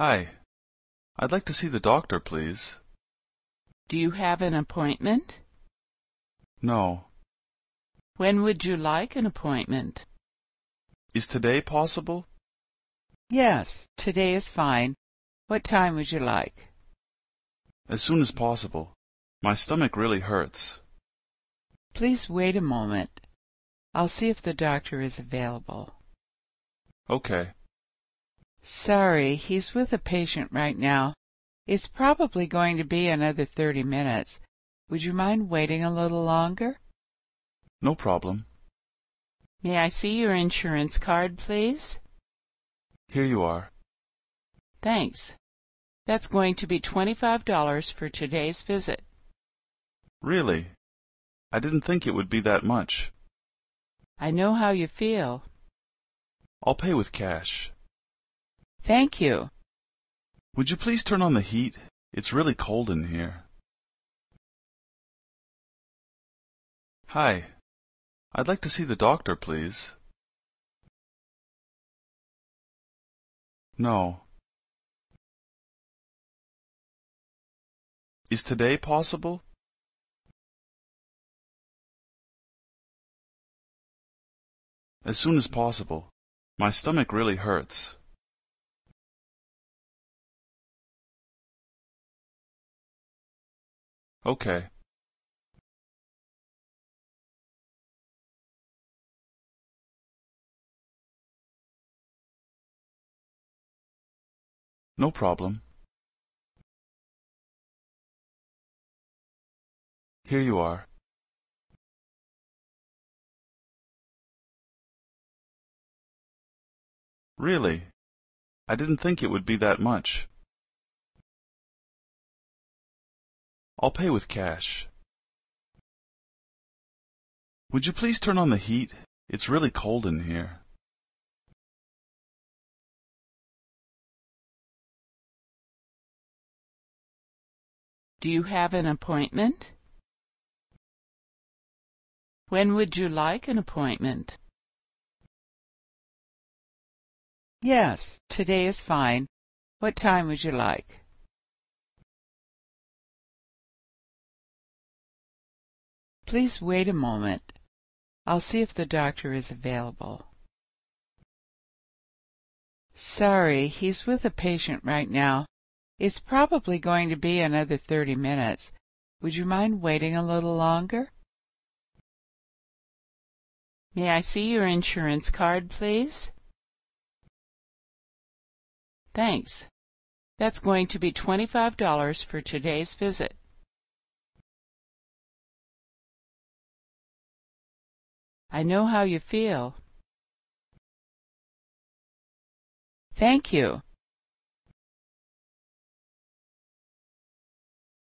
Hi. I'd like to see the doctor, please. Do you have an appointment? No. When would you like an appointment? Is today possible? Yes, today is fine. What time would you like? As soon as possible. My stomach really hurts. Please wait a moment. I'll see if the doctor is available. Okay. Sorry, he's with a patient right now. It's probably going to be another thirty minutes. Would you mind waiting a little longer? No problem. May I see your insurance card, please? Here you are. Thanks. That's going to be twenty-five dollars for today's visit. Really? I didn't think it would be that much. I know how you feel. I'll pay with cash. Thank you. Would you please turn on the heat? It's really cold in here. Hi. I'd like to see the doctor, please. No. Is today possible? As soon as possible. My stomach really hurts. Okay. No problem. Here you are. Really? I didn't think it would be that much. I'll pay with cash. Would you please turn on the heat? It's really cold in here. Do you have an appointment? When would you like an appointment? Yes, today is fine. What time would you like? Please wait a moment. I'll see if the doctor is available. Sorry, he's with a patient right now. It's probably going to be another thirty minutes. Would you mind waiting a little longer? May I see your insurance card, please? Thanks. That's going to be twenty-five dollars for today's visit. I know how you feel. Thank you.